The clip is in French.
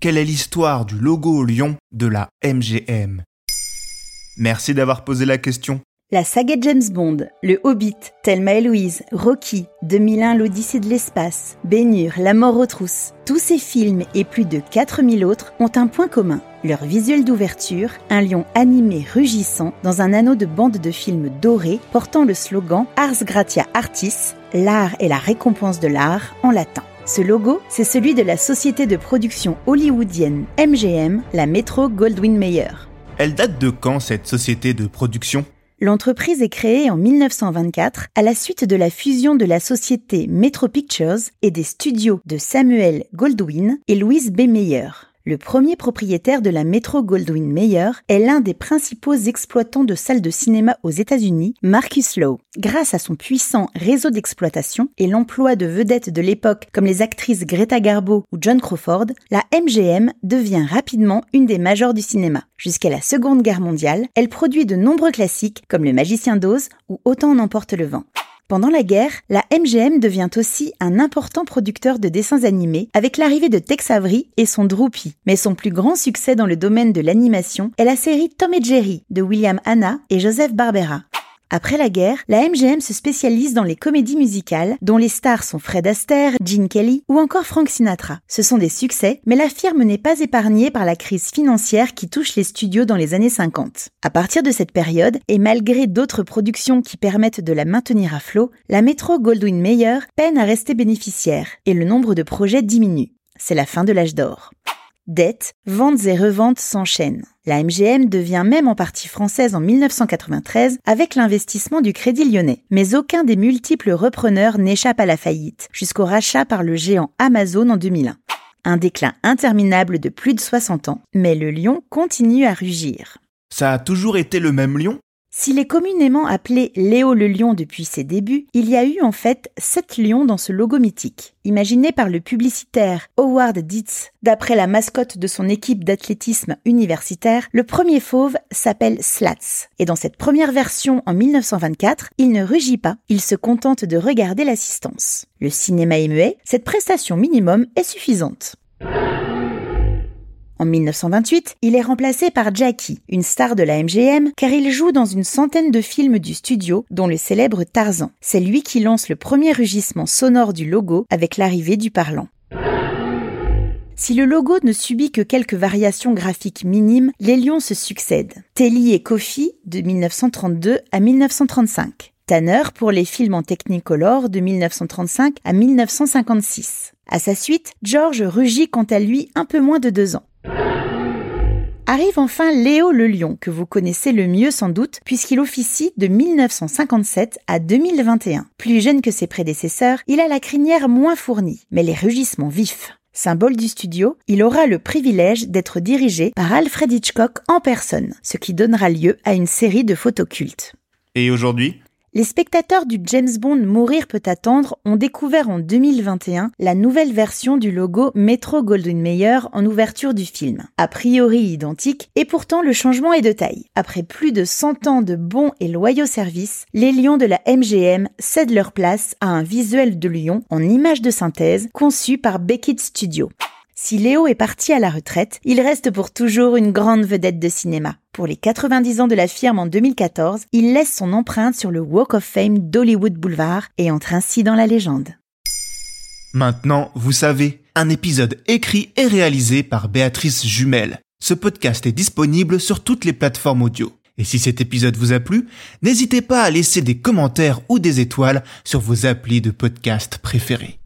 Quelle est l'histoire du logo lion de la MGM Merci d'avoir posé la question. La saga James Bond, Le Hobbit, Thelma et Rocky, 2001 l'Odyssée de l'espace, Bénure, La mort aux trousses, tous ces films et plus de 4000 autres ont un point commun. Leur visuel d'ouverture, un lion animé rugissant dans un anneau de bande de films dorés portant le slogan Ars Gratia Artis, l'art est la récompense de l'art en latin. Ce logo, c'est celui de la société de production hollywoodienne MGM, la Metro Goldwyn Mayer. Elle date de quand cette société de production? L'entreprise est créée en 1924 à la suite de la fusion de la société Metro Pictures et des studios de Samuel Goldwyn et Louise B. Mayer. Le premier propriétaire de la Metro Goldwyn Mayer est l'un des principaux exploitants de salles de cinéma aux États-Unis, Marcus Lowe. Grâce à son puissant réseau d'exploitation et l'emploi de vedettes de l'époque comme les actrices Greta Garbo ou John Crawford, la MGM devient rapidement une des majors du cinéma. Jusqu'à la Seconde Guerre mondiale, elle produit de nombreux classiques comme Le Magicien d'Oz ou Autant en emporte le vent. Pendant la guerre, la MGM devient aussi un important producteur de dessins animés avec l'arrivée de Tex Avery et son Droopy. Mais son plus grand succès dans le domaine de l'animation est la série Tom et Jerry de William Hanna et Joseph Barbera. Après la guerre, la MGM se spécialise dans les comédies musicales, dont les stars sont Fred Astaire, Gene Kelly ou encore Frank Sinatra. Ce sont des succès, mais la firme n'est pas épargnée par la crise financière qui touche les studios dans les années 50. À partir de cette période, et malgré d'autres productions qui permettent de la maintenir à flot, la Metro Goldwyn Mayer peine à rester bénéficiaire, et le nombre de projets diminue. C'est la fin de l'âge d'or. Dettes, ventes et reventes s'enchaînent. La MGM devient même en partie française en 1993 avec l'investissement du Crédit Lyonnais. Mais aucun des multiples repreneurs n'échappe à la faillite, jusqu'au rachat par le géant Amazon en 2001. Un déclin interminable de plus de 60 ans, mais le lion continue à rugir. Ça a toujours été le même lion? S'il est communément appelé Léo le lion depuis ses débuts, il y a eu en fait sept lions dans ce logo mythique. Imaginé par le publicitaire Howard Dietz, d'après la mascotte de son équipe d'athlétisme universitaire, le premier fauve s'appelle Slats. Et dans cette première version en 1924, il ne rugit pas, il se contente de regarder l'assistance. Le cinéma est muet, cette prestation minimum est suffisante. En 1928, il est remplacé par Jackie, une star de la MGM, car il joue dans une centaine de films du studio, dont le célèbre Tarzan. C'est lui qui lance le premier rugissement sonore du logo avec l'arrivée du parlant. Si le logo ne subit que quelques variations graphiques minimes, les lions se succèdent. Telly et Kofi de 1932 à 1935. Tanner pour les films en Technicolor de 1935 à 1956. À sa suite, George rugit quant à lui un peu moins de deux ans. Arrive enfin Léo le Lion, que vous connaissez le mieux sans doute, puisqu'il officie de 1957 à 2021. Plus jeune que ses prédécesseurs, il a la crinière moins fournie, mais les rugissements vifs. Symbole du studio, il aura le privilège d'être dirigé par Alfred Hitchcock en personne, ce qui donnera lieu à une série de photos cultes. Et aujourd'hui? Les spectateurs du James Bond Mourir peut attendre ont découvert en 2021 la nouvelle version du logo Metro Goldwyn Mayer en ouverture du film. A priori identique, et pourtant le changement est de taille. Après plus de 100 ans de bons et loyaux services, les lions de la MGM cèdent leur place à un visuel de lion en image de synthèse conçu par Beckett Studio. Si Léo est parti à la retraite, il reste pour toujours une grande vedette de cinéma. Pour les 90 ans de la firme en 2014, il laisse son empreinte sur le Walk of Fame d'Hollywood Boulevard et entre ainsi dans la légende. Maintenant, vous savez, un épisode écrit et réalisé par Béatrice Jumel. Ce podcast est disponible sur toutes les plateformes audio. Et si cet épisode vous a plu, n'hésitez pas à laisser des commentaires ou des étoiles sur vos applis de podcast préférés.